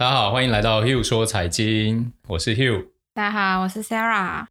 大家好，欢迎来到 Hugh 说财经，我是 Hugh。大家好，我是 Sarah。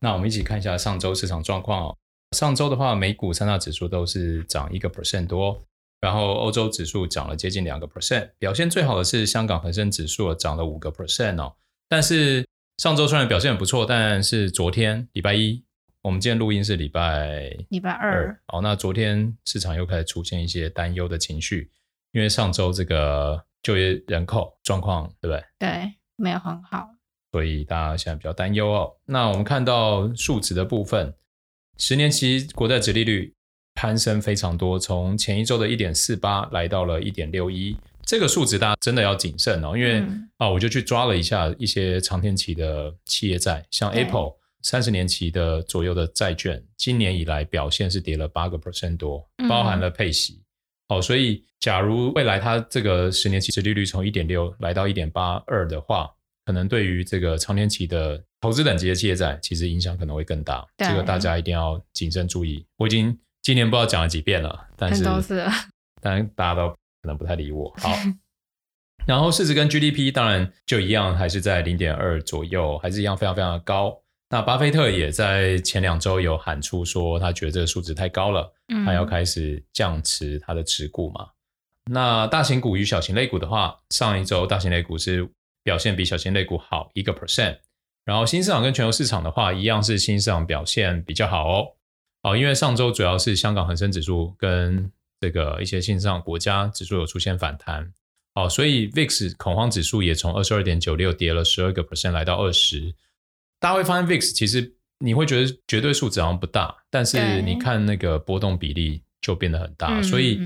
那我们一起看一下上周市场状况哦。上周的话，美股三大指数都是涨一个 percent 多，然后欧洲指数涨了接近两个 percent。表现最好的是香港恒生指数涨了五个 percent 哦。但是上周虽然表现很不错，但是昨天礼拜一，我们今天录音是礼拜礼拜二哦。那昨天市场又开始出现一些担忧的情绪，因为上周这个。就业人口状况对不对？对，没有很好，所以大家现在比较担忧哦。那我们看到数值的部分，十年期国债殖利率攀升非常多，从前一周的一点四八来到了一点六一，这个数值大家真的要谨慎哦，因为、嗯、啊，我就去抓了一下一些长天期的企业债，像 Apple 三十年期的左右的债券，今年以来表现是跌了八个 percent 多，包含了配息。嗯哦，所以假如未来它这个十年期殖利率从一点六来到一点八二的话，可能对于这个长年期的投资等级的企业债，其实影响可能会更大。这个大家一定要谨慎注意。我已经今年不知道讲了几遍了，但是当然大家都可能不太理我。好，然后市值跟 GDP 当然就一样，还是在零点二左右，还是一样非常非常的高。那巴菲特也在前两周有喊出说，他觉得这个数值太高了，他要开始降持他的持股嘛。嗯、那大型股与小型类股的话，上一周大型类股是表现比小型类股好一个 percent，然后新市场跟全球市场的话，一样是新市场表现比较好哦。哦，因为上周主要是香港恒生指数跟这个一些新市场国家指数有出现反弹，哦，所以 VIX 恐慌指数也从二十二点九六跌了十二个 percent 来到二十。大家会发现 VIX 其实你会觉得绝对数值好像不大，但是你看那个波动比例就变得很大。所以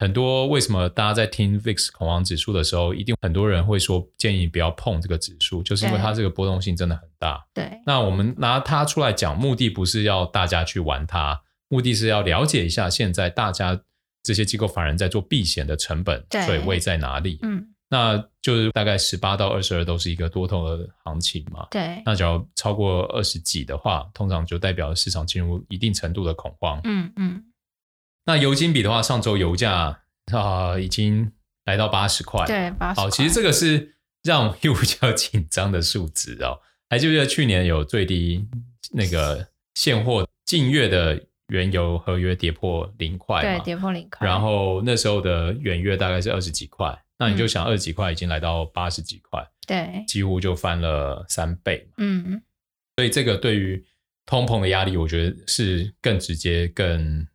很多为什么大家在听 VIX 恐慌指数的时候，一定很多人会说建议不要碰这个指数，就是因为它这个波动性真的很大。对，那我们拿它出来讲，目的不是要大家去玩它，目的是要了解一下现在大家这些机构法人在做避险的成本水位在哪里。嗯。那就是大概十八到二十二都是一个多头的行情嘛。对。那只要超过二十几的话，通常就代表市场进入一定程度的恐慌。嗯嗯。那油金比的话，上周油价啊、呃、已经来到八十块。对，八十。好，其实这个是让我又比较紧张的数值哦。还记不记得去年有最低那个现货近月的原油合约跌破零块？对，跌破零块。然后那时候的远月大概是二十几块。那你就想二十几块已经来到八十几块，对，几乎就翻了三倍。嗯，所以这个对于通膨的压力，我觉得是更直接、更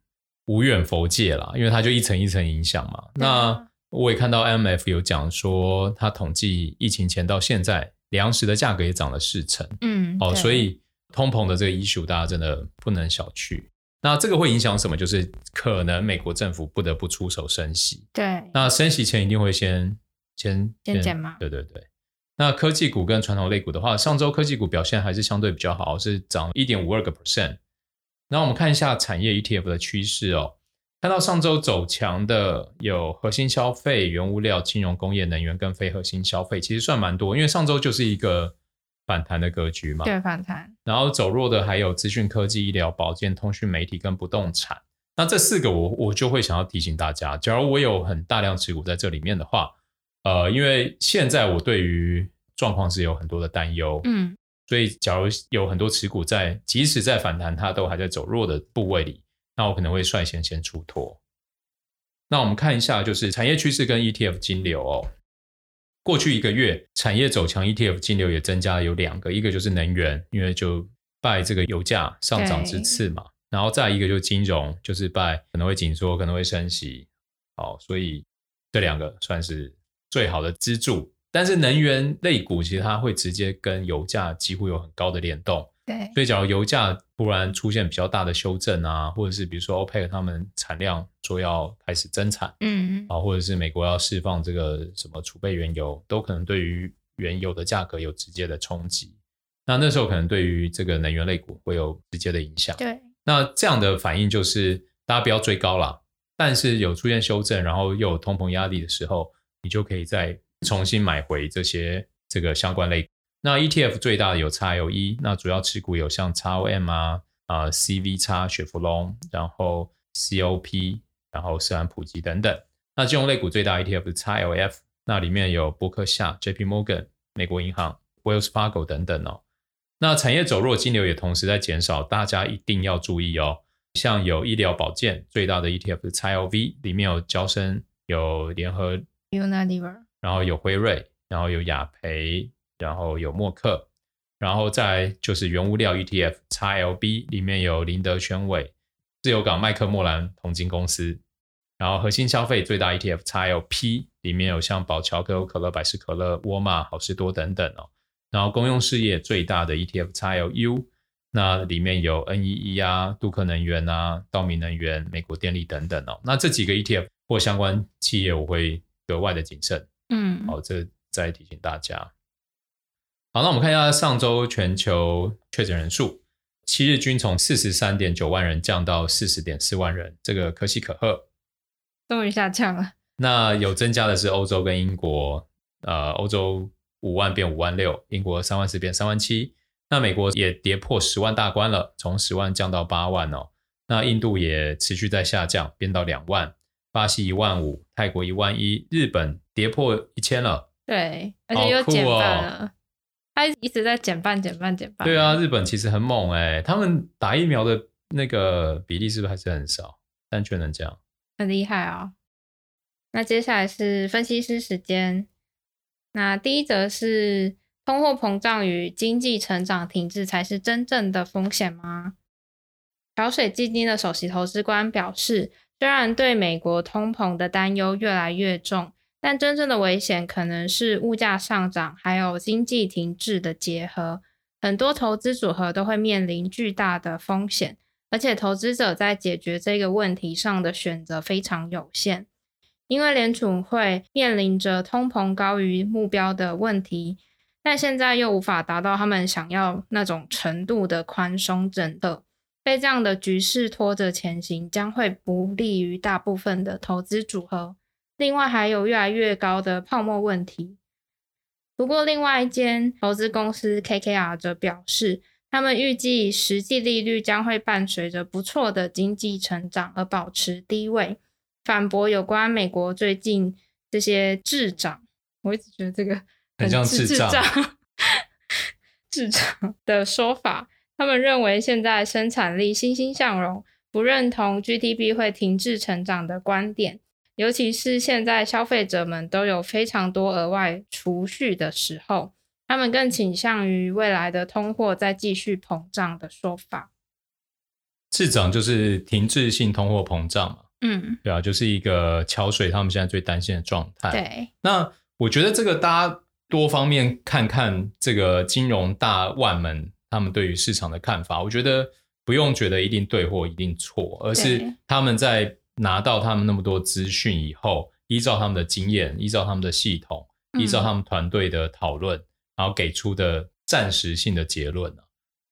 无远弗届了，因为它就一层一层影响嘛。那我也看到 IMF 有讲说，它统计疫情前到现在，粮食的价格也涨了四成。嗯，哦，所以通膨的这个 issue 大家真的不能小觑。那这个会影响什么？就是可能美国政府不得不出手升息。对，那升息前一定会先先先减嘛。对对对。那科技股跟传统类股的话，上周科技股表现还是相对比较好，是涨一点五二个 percent。然后我们看一下产业 ETF 的趋势哦，看到上周走强的有核心消费、原物料、金融、工业、能源跟非核心消费，其实算蛮多，因为上周就是一个。反弹的格局嘛，对，反弹。然后走弱的还有资讯科技、医疗保健、通讯媒体跟不动产。那这四个我我就会想要提醒大家，假如我有很大量持股在这里面的话，呃，因为现在我对于状况是有很多的担忧，嗯，所以假如有很多持股在，即使在反弹，它都还在走弱的部位里，那我可能会率先先出脱。那我们看一下，就是产业趋势跟 ETF 金流哦。过去一个月，产业走强，ETF 金流也增加了有两个，一个就是能源，因为就拜这个油价上涨之赐嘛，然后再一个就是金融，就是拜可能会紧缩，可能会升息，好，所以这两个算是最好的支柱。但是能源类股其实它会直接跟油价几乎有很高的联动。对，所以假如油价突然出现比较大的修正啊，或者是比如说 OPEC 他们产量说要开始增产，嗯，啊，或者是美国要释放这个什么储备原油，都可能对于原油的价格有直接的冲击。那那时候可能对于这个能源类股会有直接的影响。对，那这样的反应就是大家不要追高了，但是有出现修正，然后又有通膨压力的时候，你就可以再重新买回这些这个相关类股。那 ETF 最大的有 XLE，那主要持股有像 XOM 啊、啊、呃、CVX 雪佛龙，然后 COP，然后斯兰普吉等等。那金融类股最大 ETF 是 XLF，那里面有伯克夏、J.P. Morgan、美国银行、Wells Fargo 等等哦。那产业走弱，金流也同时在减少，大家一定要注意哦。像有医疗保健最大的 ETF 是 XLV，里面有交生、有联合、Unilever，然后有辉瑞，然后有雅培，然后有默克，然后再就是原物料 ETF XLB，里面有林德宣伟、自由港麦克莫兰铜金公司，然后核心消费最大 ETF XLP，里面有像宝侨、可口可乐、百事可乐、沃尔玛、好事多等等哦。然后公用事业最大的 ETF XLU，那里面有 NEE 啊、杜克能源啊、道明能源、美国电力等等哦。那这几个 ETF 或相关企业，我会格外的谨慎。嗯，好，这再提醒大家。好，那我们看一下上周全球确诊人数，七日均从四十三点九万人降到四十点四万人，这个可喜可贺，终于下降了。那有增加的是欧洲跟英国，呃，欧洲。五万变五万六，英国三万四变三万七，那美国也跌破十万大关了，从十万降到八万哦。那印度也持续在下降，变到两万，巴西一万五，泰国一万一，日本跌破一千了，对，而且又减半了，它、哦、一直在减半、减半、减半。对啊，日本其实很猛哎，他们打疫苗的那个比例是不是还是很少？但却能这样，很厉害啊、哦。那接下来是分析师时间。那第一则是通货膨胀与经济成长停滞才是真正的风险吗？桥水基金的首席投资官表示，虽然对美国通膨的担忧越来越重，但真正的危险可能是物价上涨还有经济停滞的结合。很多投资组合都会面临巨大的风险，而且投资者在解决这个问题上的选择非常有限。因为联储会面临着通膨高于目标的问题，但现在又无法达到他们想要那种程度的宽松政策，被这样的局势拖着前行，将会不利于大部分的投资组合。另外，还有越来越高的泡沫问题。不过，另外一间投资公司 KKR 则表示，他们预计实际利率将会伴随着不错的经济成长而保持低位。反驳有关美国最近这些滞涨，我一直觉得这个很，很像滞涨，滞涨的说法。他们认为现在生产力欣欣向荣，不认同 GDP 会停滞成长的观点。尤其是现在消费者们都有非常多额外储蓄的时候，他们更倾向于未来的通货再继续膨胀的说法。滞涨就是停滞性通货膨胀嘛。嗯，对啊，就是一个桥水他们现在最担心的状态。对，那我觉得这个大家多方面看看这个金融大腕们他们对于市场的看法，我觉得不用觉得一定对或一定错，而是他们在拿到他们那么多资讯以后，依照他们的经验，依照他们的系统，依照他们团队的讨论，嗯、然后给出的暂时性的结论。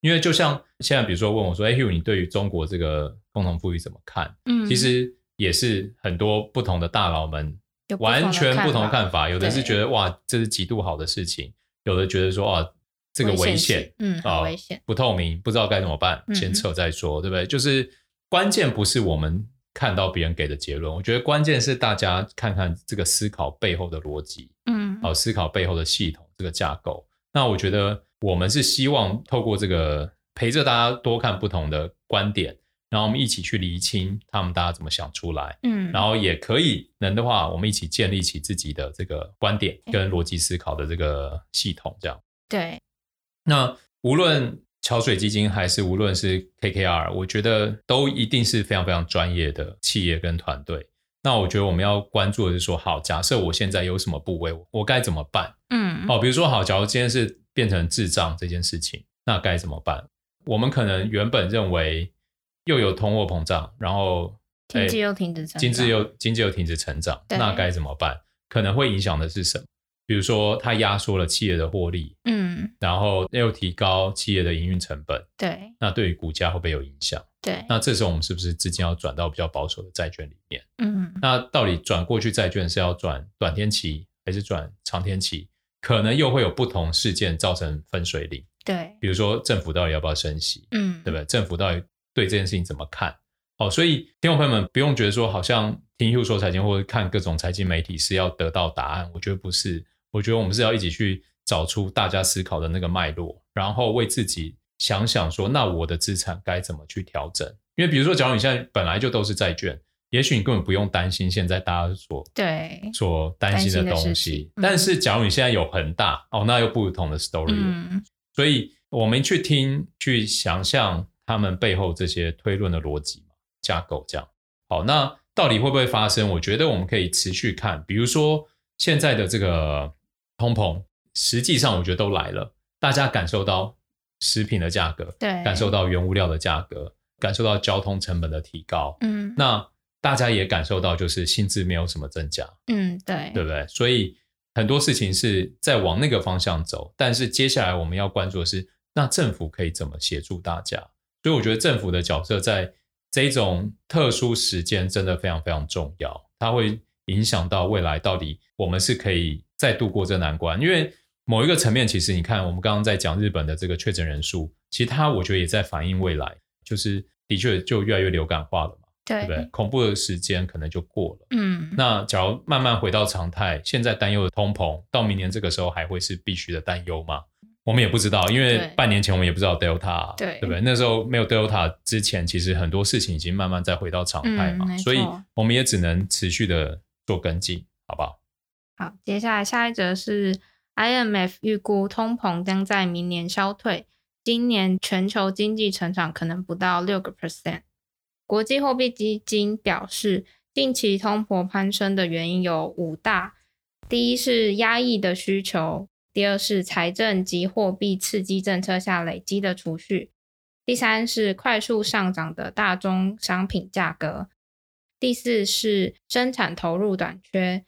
因为就像现在，比如说问我说：“哎，Hugh，你对于中国这个共同富裕怎么看？”嗯，其实也是很多不同的大佬们完全不同的看法。有的是觉得哇，这是极度好的事情；有的觉得说啊，这个危险，嗯，啊危险，不透明，不知道该怎么办，先撤再说，对不对？就是关键不是我们看到别人给的结论，我觉得关键是大家看看这个思考背后的逻辑，嗯，好，思考背后的系统这个架构。那我觉得。我们是希望透过这个陪着大家多看不同的观点，然后我们一起去厘清他们大家怎么想出来，嗯，然后也可以能的话，我们一起建立起自己的这个观点跟逻辑思考的这个系统，这样。对。那无论桥水基金还是无论是 KKR，我觉得都一定是非常非常专业的企业跟团队。那我觉得我们要关注的是说，好，假设我现在有什么部位，我该怎么办？嗯，好，比如说好，假如今天是。变成智障这件事情，那该怎么办？我们可能原本认为又有通货膨胀，然后经济又停止成长，经济又经济又停止成长，那该怎么办？可能会影响的是什么？比如说，它压缩了企业的获利，嗯，然后又提高企业的营运成本，对，那对于股价会不会有影响？对，那这时候我们是不是资金要转到比较保守的债券里面？嗯，那到底转过去债券是要转短天期还是转长天期？可能又会有不同事件造成分水岭，对，比如说政府到底要不要升息，嗯，对不对？政府到底对这件事情怎么看？哦，所以听众朋友们不用觉得说好像听 Hugh 说财经或者看各种财经媒体是要得到答案，我觉得不是，我觉得我们是要一起去找出大家思考的那个脉络，然后为自己想想说，那我的资产该怎么去调整？因为比如说，假如你现在本来就都是债券。也许你根本不用担心现在大家所对所担心的东西，嗯、但是假如你现在有恒大哦，那又不同的 story 了。嗯、所以我们去听、去想象他们背后这些推论的逻辑架构，这样好。那到底会不会发生？我觉得我们可以持续看，比如说现在的这个通膨，实际上我觉得都来了，大家感受到食品的价格，对，感受到原物料的价格，感受到交通成本的提高，嗯，那。大家也感受到，就是薪资没有什么增加，嗯，对，对不对？所以很多事情是在往那个方向走，但是接下来我们要关注的是，那政府可以怎么协助大家？所以我觉得政府的角色在这种特殊时间真的非常非常重要，它会影响到未来到底我们是可以再度过这难关。因为某一个层面，其实你看，我们刚刚在讲日本的这个确诊人数，其实它我觉得也在反映未来，就是的确就越来越流感化了嘛。对不对？恐怖的时间可能就过了。嗯，那假如慢慢回到常态，现在担忧的通膨，到明年这个时候还会是必须的担忧吗？我们也不知道，因为半年前我们也不知道 Delta，对，对不对？那时候没有 Delta 之前，其实很多事情已经慢慢在回到常态嘛，嗯，所以我们也只能持续的做跟进，好不好？好，接下来下一则是 IMF 预估通膨将在明年消退，今年全球经济成长可能不到六个 percent。国际货币基金表示，近期通膨攀升的原因有五大：第一是压抑的需求；第二是财政及货币刺激政策下累积的储蓄；第三是快速上涨的大宗商品价格；第四是生产投入短缺；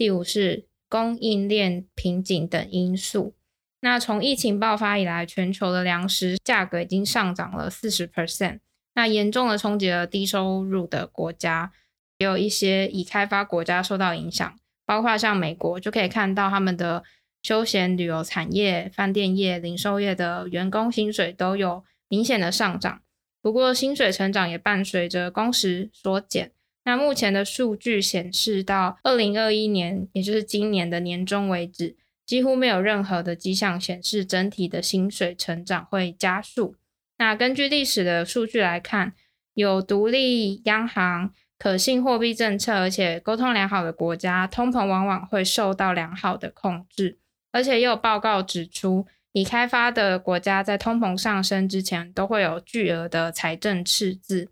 第五是供应链瓶颈等因素。那从疫情爆发以来，全球的粮食价格已经上涨了四十 percent。那严重的冲击了低收入的国家，也有一些已开发国家受到影响，包括像美国，就可以看到他们的休闲旅游产业、饭店业、零售业的员工薪水都有明显的上涨。不过，薪水成长也伴随着工时缩减。那目前的数据显示，到二零二一年，也就是今年的年中为止，几乎没有任何的迹象显示整体的薪水成长会加速。那根据历史的数据来看，有独立央行、可信货币政策，而且沟通良好的国家，通膨往往会受到良好的控制。而且也有报告指出，已开发的国家在通膨上升之前，都会有巨额的财政赤字。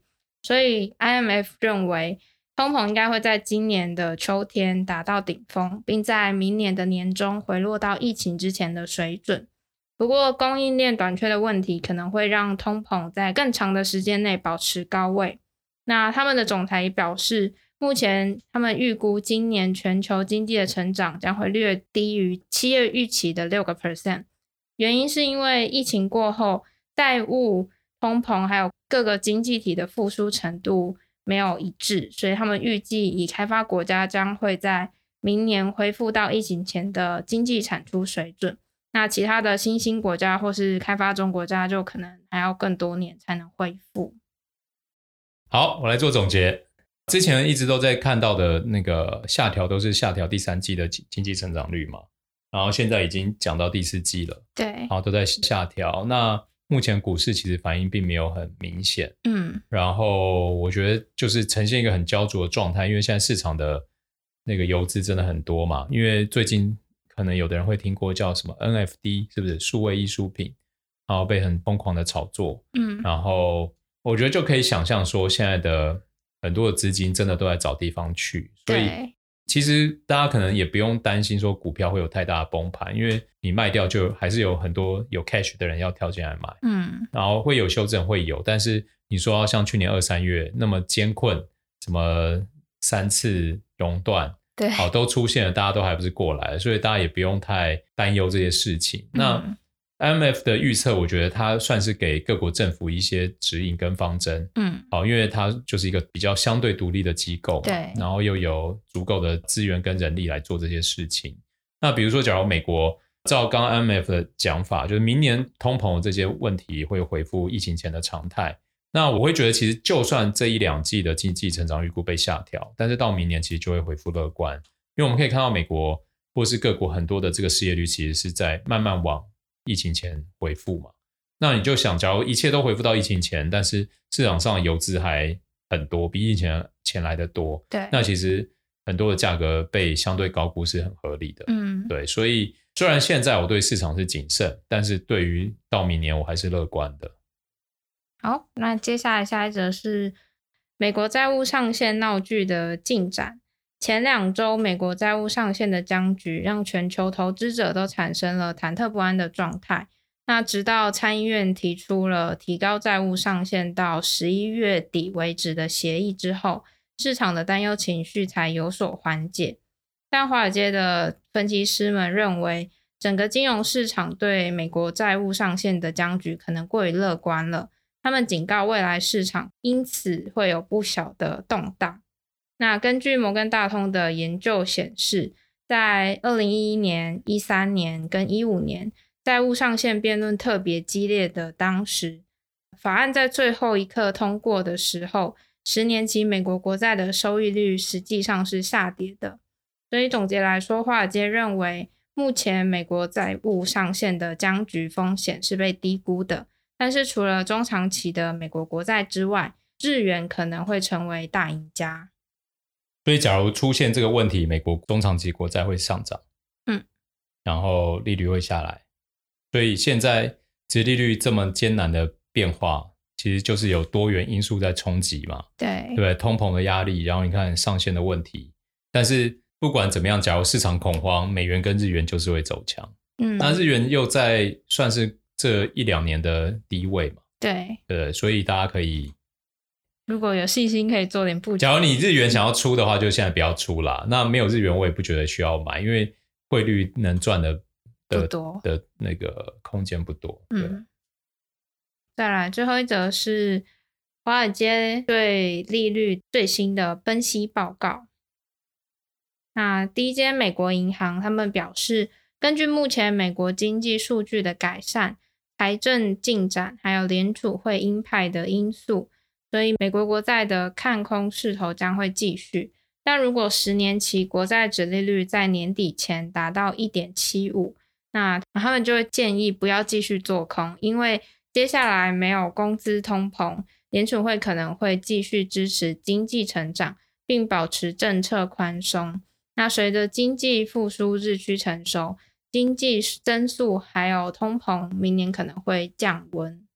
所以 IMF 认为，通膨应该会在今年的秋天达到顶峰，并在明年的年中回落到疫情之前的水准。不过，供应链短缺的问题可能会让通膨在更长的时间内保持高位。那他们的总裁也表示，目前他们预估今年全球经济的成长将会略低于七月预期的六个 percent。原因是因为疫情过后，债务、通膨还有各个经济体的复苏程度没有一致，所以他们预计已开发国家将会在明年恢复到疫情前的经济产出水准。那其他的新兴国家或是开发中国家就可能还要更多年才能恢复。好，我来做总结。之前一直都在看到的那个下调，都是下调第三季的经经济成长率嘛。然后现在已经讲到第四季了，对，然后都在下调。那目前股市其实反应并没有很明显，嗯。然后我觉得就是呈现一个很焦灼的状态，因为现在市场的那个游资真的很多嘛，因为最近。可能有的人会听过叫什么 NFT，是不是数位艺术品？然后被很疯狂的炒作，嗯，然后我觉得就可以想象说，现在的很多的资金真的都在找地方去，所以其实大家可能也不用担心说股票会有太大的崩盘，因为你卖掉就还是有很多有 cash 的人要跳进来买，嗯，然后会有修正会有，但是你说像去年二三月那么艰困，什么三次熔断。对，好，都出现了，大家都还不是过来，所以大家也不用太担忧这些事情。嗯、那 IMF 的预测，我觉得它算是给各国政府一些指引跟方针。嗯，好，因为它就是一个比较相对独立的机构，对，然后又有足够的资源跟人力来做这些事情。那比如说，假如美国照刚刚 IMF 的讲法，就是明年通膨这些问题会恢复疫情前的常态。那我会觉得，其实就算这一两季的经济成长预估被下调，但是到明年其实就会恢复乐观，因为我们可以看到美国或是各国很多的这个失业率其实是在慢慢往疫情前回复嘛。那你就想，假如一切都回复到疫情前，但是市场上游资还很多，比疫情前前来的多，对，那其实很多的价格被相对高估是很合理的，嗯，对，所以虽然现在我对市场是谨慎，但是对于到明年我还是乐观的。好，那接下来下一则是美国债务上限闹剧的进展。前两周，美国债务上限的僵局让全球投资者都产生了忐忑不安的状态。那直到参议院提出了提高债务上限到十一月底为止的协议之后，市场的担忧情绪才有所缓解。但华尔街的分析师们认为，整个金融市场对美国债务上限的僵局可能过于乐观了。他们警告未来市场因此会有不小的动荡。那根据摩根大通的研究显示，在二零一一年、一三年跟一五年。债务上限辩论特别激烈的当时，法案在最后一刻通过的时候，十年期美国国债的收益率实际上是下跌的。所以总结来说，华尔街认为目前美国债务上限的僵局风险是被低估的。但是除了中长期的美国国债之外，日元可能会成为大赢家。所以，假如出现这个问题，美国中长期国债会上涨，嗯，然后利率会下来。所以现在殖利率这么艰难的变化，其实就是有多元因素在冲击嘛。对，对，通膨的压力，然后你看上限的问题。但是不管怎么样，假如市场恐慌，美元跟日元就是会走强。嗯，那日元又在算是这一两年的低位嘛。对，对，所以大家可以如果有信心，可以做点布局。假如你日元想要出的话，就现在不要出啦。那没有日元，我也不觉得需要买，因为汇率能赚的。的不多的那个空间不多。嗯，再来最后一则是华尔街对利率最新的分析报告。那第一间美国银行他们表示，根据目前美国经济数据的改善、财政进展，还有联储会鹰派的因素，所以美国国债的看空势头将会继续。但如果十年期国债殖利率在年底前达到一点七五，那他们就会建议不要继续做空，因为接下来没有工资通膨，联储会可能会继续支持经济成长，并保持政策宽松。那随着经济复苏日趋成熟，经济增速还有通膨，明年可能会降温。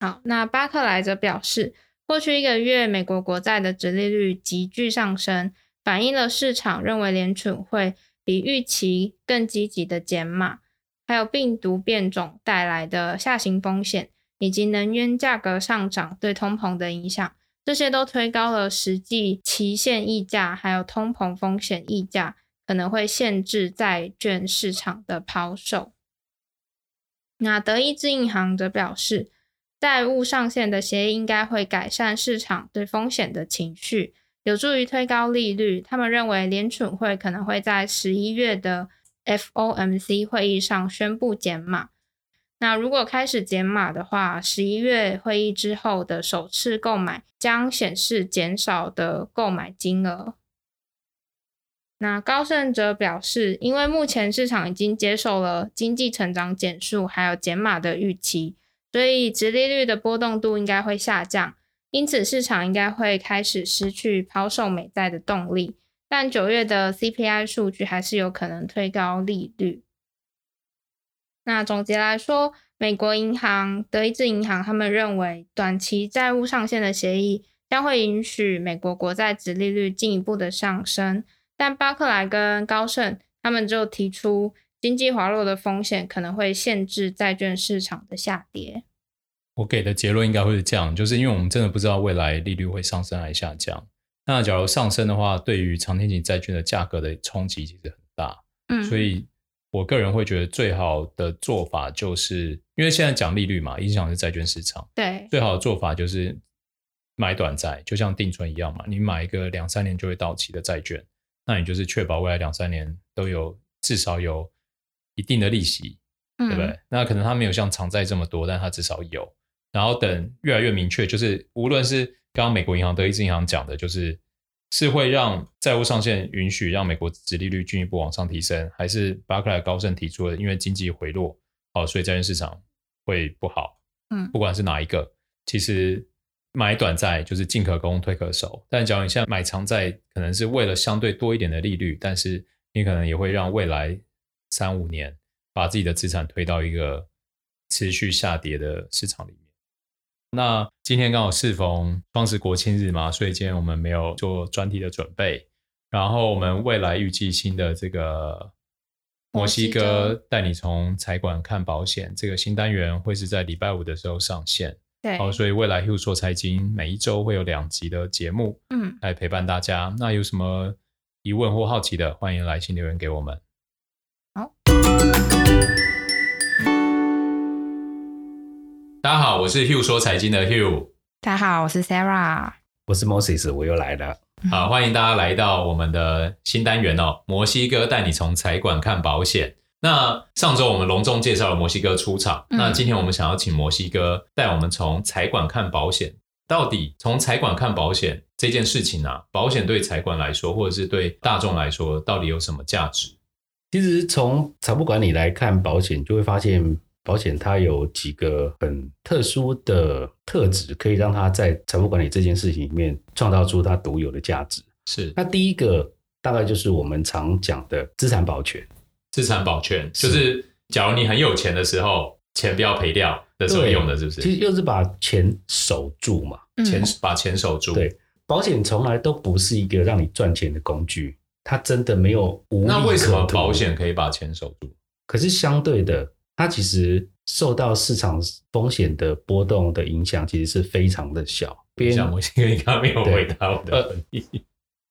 好，那巴克莱则表示，过去一个月美国国债的殖利率急剧上升，反映了市场认为联储会。比预期更积极的减码，还有病毒变种带来的下行风险，以及能源价格上涨对通膨的影响，这些都推高了实际期限溢价，还有通膨风险溢价，可能会限制债券市场的抛售。那德意志银行则表示，债务上限的协议应该会改善市场对风险的情绪。有助于推高利率。他们认为联储会可能会在十一月的 FOMC 会议上宣布减码。那如果开始减码的话，十一月会议之后的首次购买将显示减少的购买金额。那高盛则表示，因为目前市场已经接受了经济成长减速还有减码的预期，所以殖利率的波动度应该会下降。因此，市场应该会开始失去抛售美债的动力，但九月的 CPI 数据还是有可能推高利率。那总结来说，美国银行、德意志银行他们认为，短期债务上限的协议将会允许美国国债殖利率进一步的上升，但巴克莱跟高盛他们就提出，经济滑落的风险可能会限制债券市场的下跌。我给的结论应该会是这样，就是因为我们真的不知道未来利率会上升还是下降。那假如上升的话，对于长天期债券的价格的冲击其实很大。嗯，所以我个人会觉得最好的做法就是，因为现在讲利率嘛，影响是债券市场。对，最好的做法就是买短债，就像定存一样嘛，你买一个两三年就会到期的债券，那你就是确保未来两三年都有至少有一定的利息，对不对？嗯，那可能它没有像长债这么多，但它至少有。然后等越来越明确，就是无论是刚刚美国银行、德意志银行讲的，就是是会让债务上限允许让美国殖利率进一步往上提升，还是巴克莱高盛提出的，因为经济回落，哦，所以债券市场会不好。嗯，不管是哪一个，其实买短债就是进可攻退可守。但假如你现在买长债，可能是为了相对多一点的利率，但是你可能也会让未来三五年把自己的资产推到一个持续下跌的市场里面。那今天刚好适逢双十国庆日嘛，所以今天我们没有做专题的准备。然后我们未来预计新的这个墨西哥带你从财管看保险这个新单元会是在礼拜五的时候上线。对，好，所以未来 Hugh 说财经每一周会有两集的节目，嗯，来陪伴大家。那有什么疑问或好奇的，欢迎来信留言给我们。好。大家好，我是 Hugh 说财经的 Hugh。大家好，我是 Sarah。我是 Moses，我又来了。好，欢迎大家来到我们的新单元哦，墨西哥带你从财管看保险。那上周我们隆重介绍了墨西哥出场，嗯、那今天我们想要请墨西哥带我们从财管看保险。到底从财管看保险这件事情啊，保险对财管来说，或者是对大众来说，到底有什么价值？其实从财务管理来看保险，就会发现。保险它有几个很特殊的特质，可以让它在财富管理这件事情里面创造出它独有的价值。是，那第一个大概就是我们常讲的资产保全。资产保全就是，假如你很有钱的时候，钱不要赔掉的时候用的，是不是？其实就是把钱守住嘛，钱把钱守住。对，保险从来都不是一个让你赚钱的工具，它真的没有无。那为什么保险可以把钱守住？可是相对的。它其实受到市场风险的波动的影响，其实是非常的小。像我现在刚刚没有回答我的问题，呃、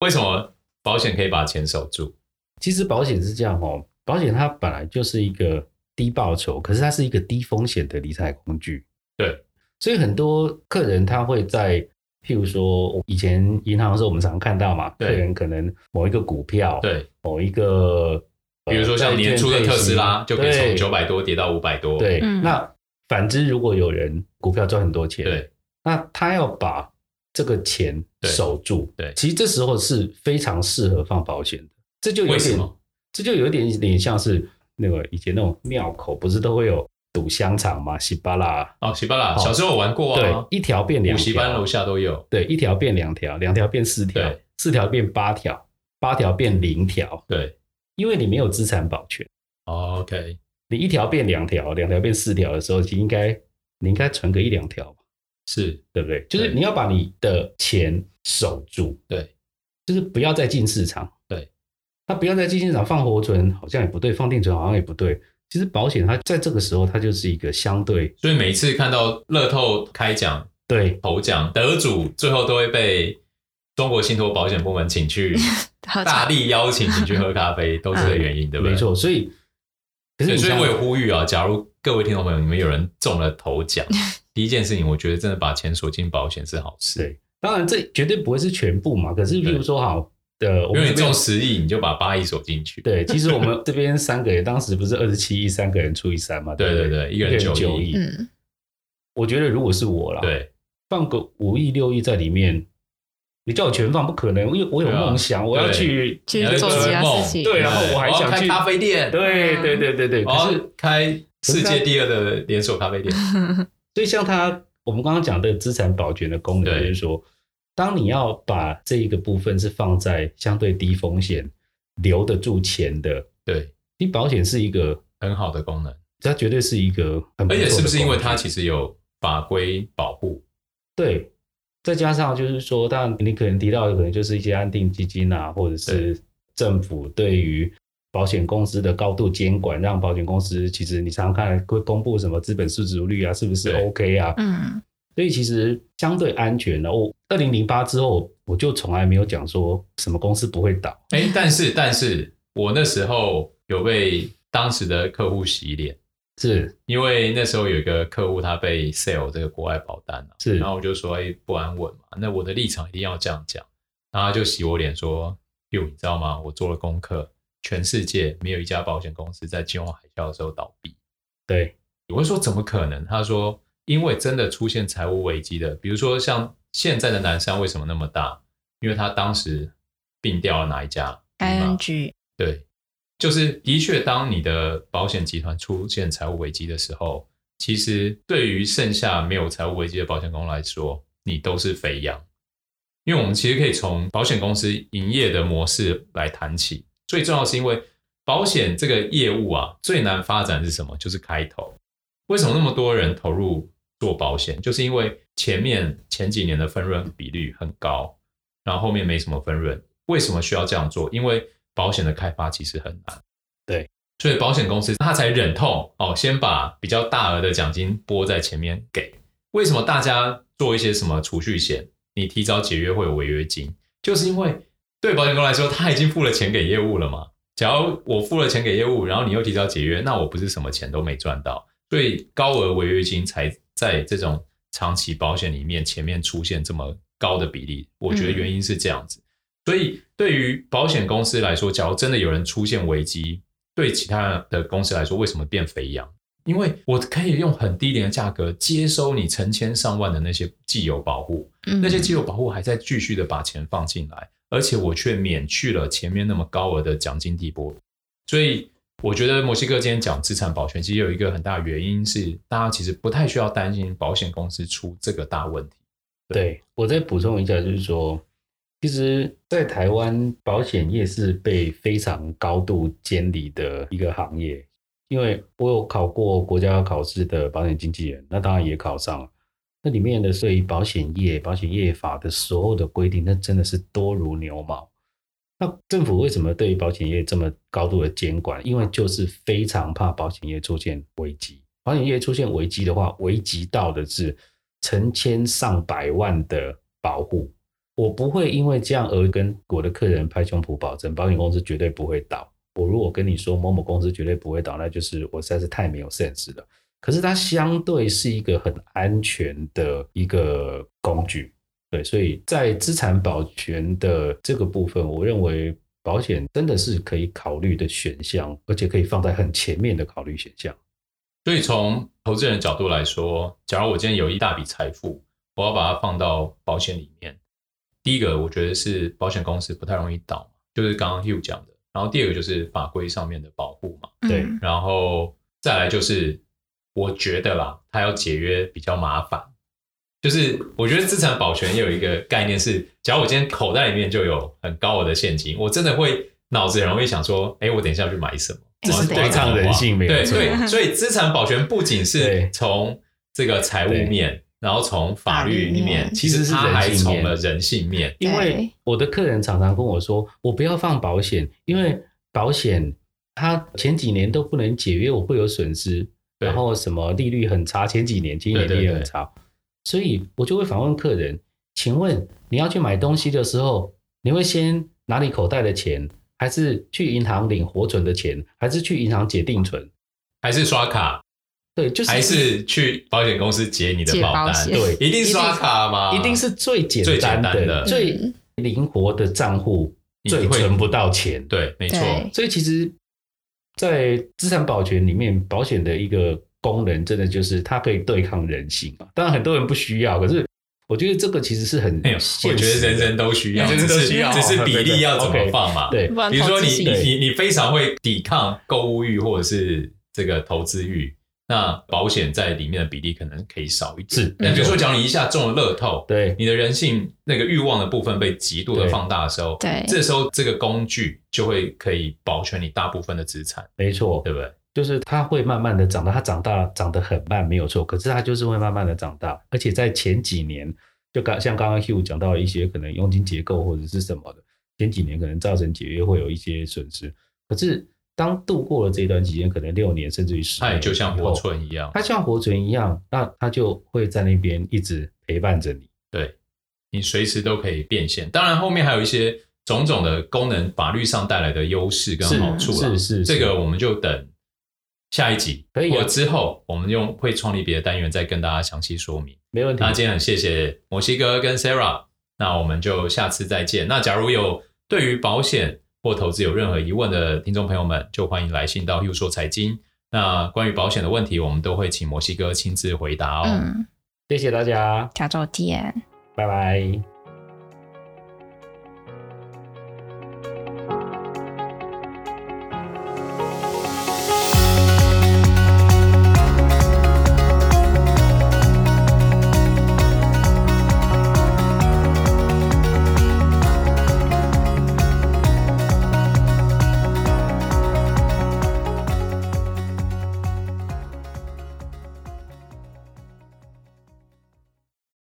为什么保险可以把钱守住？其实保险是这样哦，保险它本来就是一个低报酬，可是它是一个低风险的理财工具。对，所以很多客人他会在，譬如说以前银行的时候，我们常看到嘛，对。客人可能某一个股票，对，某一个。比如说像年初的特斯拉，就可以从九百多跌到五百多。对，那反之，如果有人股票赚很多钱，对，那他要把这个钱守住，对，其实这时候是非常适合放保险的。这就有点，这就有点点像是那个以前那种庙口，不是都会有赌香肠嘛，西巴拉哦，西巴拉，小时候我玩过啊，对，一条变两条，补习班楼下都有，对，一条变两条，两条变四条，四条变八条，八条变零条，对。因为你没有资产保全，OK，你一条变两条，两条变四条的时候，其实应该你应该存个一两条吧，是。对不对？就是你要把你的钱守住，对，就是不要再进市场，对，他不要再进市场放活存，好像也不对，放定存好像也不对。其实保险它在这个时候，它就是一个相对，所以每一次看到乐透开奖，对，头奖得主最后都会被中国信托保险部门请去。大力邀请你去喝咖啡，都是这个原因，对不对？没错，所以，所以，所以我也呼吁啊，假如各位听众朋友，你们有人中了头奖，第一件事情，我觉得真的把钱锁进保险是好事。对，当然这绝对不会是全部嘛。可是，比如说好的，因为你中十亿，你就把八亿锁进去。对，其实我们 这边三个人，当时不是二十七亿，三个人除以三嘛？对对对，一个人九亿。嗯，我觉得如果是我啦，对，放个五亿六亿在里面。你叫我全放不可能，因为我有梦想，我要去去做其他事情。对，然后我还想去咖啡店。对对对对对，可是开世界第二的连锁咖啡店。所以像他，我们刚刚讲的资产保全的功能，就是说，当你要把这一个部分是放在相对低风险、留得住钱的，对，你保险是一个很好的功能，它绝对是一个很，而且是不是因为它其实有法规保护？对。再加上就是说，当然你可能提到的可能就是一些安定基金啊，或者是政府对于保险公司的高度监管，让保险公司其实你常常看会公布什么资本适足率啊，是不是 OK 啊？嗯，所以其实相对安全的。我二零零八之后，我就从来没有讲说什么公司不会倒。哎、欸，但是但是我那时候有被当时的客户洗脸。是因为那时候有一个客户他被 sell 这个国外保单了，是，然后我就说哎不安稳嘛，那我的立场一定要这样讲，然后他就洗我脸说，哟你知道吗？我做了功课，全世界没有一家保险公司在金融海啸的时候倒闭。对，我会说怎么可能？他说因为真的出现财务危机的，比如说像现在的南山为什么那么大？因为他当时并掉了哪一家？ING。对，就是的确，当你的保险集团出现财务危机的时候，其实对于剩下没有财务危机的保险公司来说，你都是肥羊。因为我们其实可以从保险公司营业的模式来谈起。最重要是因为保险这个业务啊，最难发展是什么？就是开头。为什么那么多人投入做保险？就是因为前面前几年的分润比率很高，然后后面没什么分润。为什么需要这样做？因为保险的开发其实很难。对，所以保险公司他才忍痛哦，先把比较大额的奖金拨在前面给。为什么大家做一些什么储蓄险？你提早解约会有违约金，就是因为对保险公司来说，他已经付了钱给业务了嘛。假如我付了钱给业务，然后你又提早解约，那我不是什么钱都没赚到。所以高额违约金才在这种长期保险里面前面出现这么高的比例。我觉得原因是这样子。所以对于保险公司来说，假如真的有人出现危机，对其他的公司来说，为什么变肥羊？因为我可以用很低廉的价格接收你成千上万的那些既有保护，嗯、那些既有保护还在继续的把钱放进来，而且我却免去了前面那么高额的奖金递拨。所以我觉得墨西哥今天讲资产保全，其实有一个很大原因是，大家其实不太需要担心保险公司出这个大问题。对，我再补充一下，就是说，其实，在台湾保险业是被非常高度监理的一个行业。因为我有考过国家考试的保险经纪人，那当然也考上了。那里面的对于保险业、保险业法的所有的规定，那真的是多如牛毛。那政府为什么对于保险业这么高度的监管？因为就是非常怕保险业出现危机。保险业出现危机的话，危及到的是成千上百万的保护。我不会因为这样而跟我的客人拍胸脯保证，保险公司绝对不会倒。我如果跟你说某某公司绝对不会倒，那就是我实在是太没有 sense 了。可是它相对是一个很安全的一个工具，对，所以在资产保全的这个部分，我认为保险真的是可以考虑的选项，而且可以放在很前面的考虑选项。所以从投资人的角度来说，假如我今天有一大笔财富，我要把它放到保险里面，第一个我觉得是保险公司不太容易倒，就是刚刚 Hugh 讲的。然后第二个就是法规上面的保护嘛，对，然后再来就是我觉得啦，它要解约比较麻烦，就是我觉得资产保全也有一个概念是，假如我今天口袋里面就有很高额的现金，我真的会脑子很容易想说，哎，我等一下要去买什么？这是对抗人性没有错，对对，所以资产保全不仅是从这个财务面。然后从法律里面，其实是还从了人性面。因为我的客人常常跟我说，我不要放保险，因为保险它前几年都不能解约，我会有损失。然后什么利率很差，前几年前几年利率很差，所以我就会反问客人：请问你要去买东西的时候，你会先拿你口袋的钱，还是去银行领活存的钱，还是去银行解定存，还是刷卡？对，就是还是去保险公司解你的保单，保对，一定刷卡吗？一定是最简单的、最，的最灵活的账户，最存不到钱。对，没错。所以其实，在资产保全里面，保险的一个功能，真的就是它可以对抗人性嘛。当然，很多人不需要，可是我觉得这个其实是很没有。我觉得人人都需要，人人都需要，只是比例要怎么放嘛。对，比如说你你你你非常会抵抗购物欲，或者是这个投资欲。那保险在里面的比例可能可以少一点。那比如说，假如你一下中了乐透，对，你的人性那个欲望的部分被极度的放大的时候，对，这时候这个工具就会可以保全你大部分的资产。没错，对不对？就是它会慢慢的长大，它长大长得很慢，没有错。可是它就是会慢慢的长大，而且在前几年，就刚像刚刚 Hugh 讲到一些可能佣金结构或者是什么的，前几年可能造成解约会有一些损失，可是。当度过了这段期间，可能六年甚至于十年，它也就像活存一样，它像活存一样，那它就会在那边一直陪伴着你。对，你随时都可以变现。当然，后面还有一些种种的功能，法律上带来的优势跟好处了。是是，是，这个我们就等下一集，可以。或之后我们用会创立别的单元再跟大家详细说明。没问题。那今天很谢谢摩西哥跟 Sarah，那我们就下次再见。那假如有对于保险或投资有任何疑问的听众朋友们，就欢迎来信到 Hugh 说财经。那关于保险的问题，我们都会请墨西哥亲自回答哦。嗯，谢谢大家，下周见，拜拜。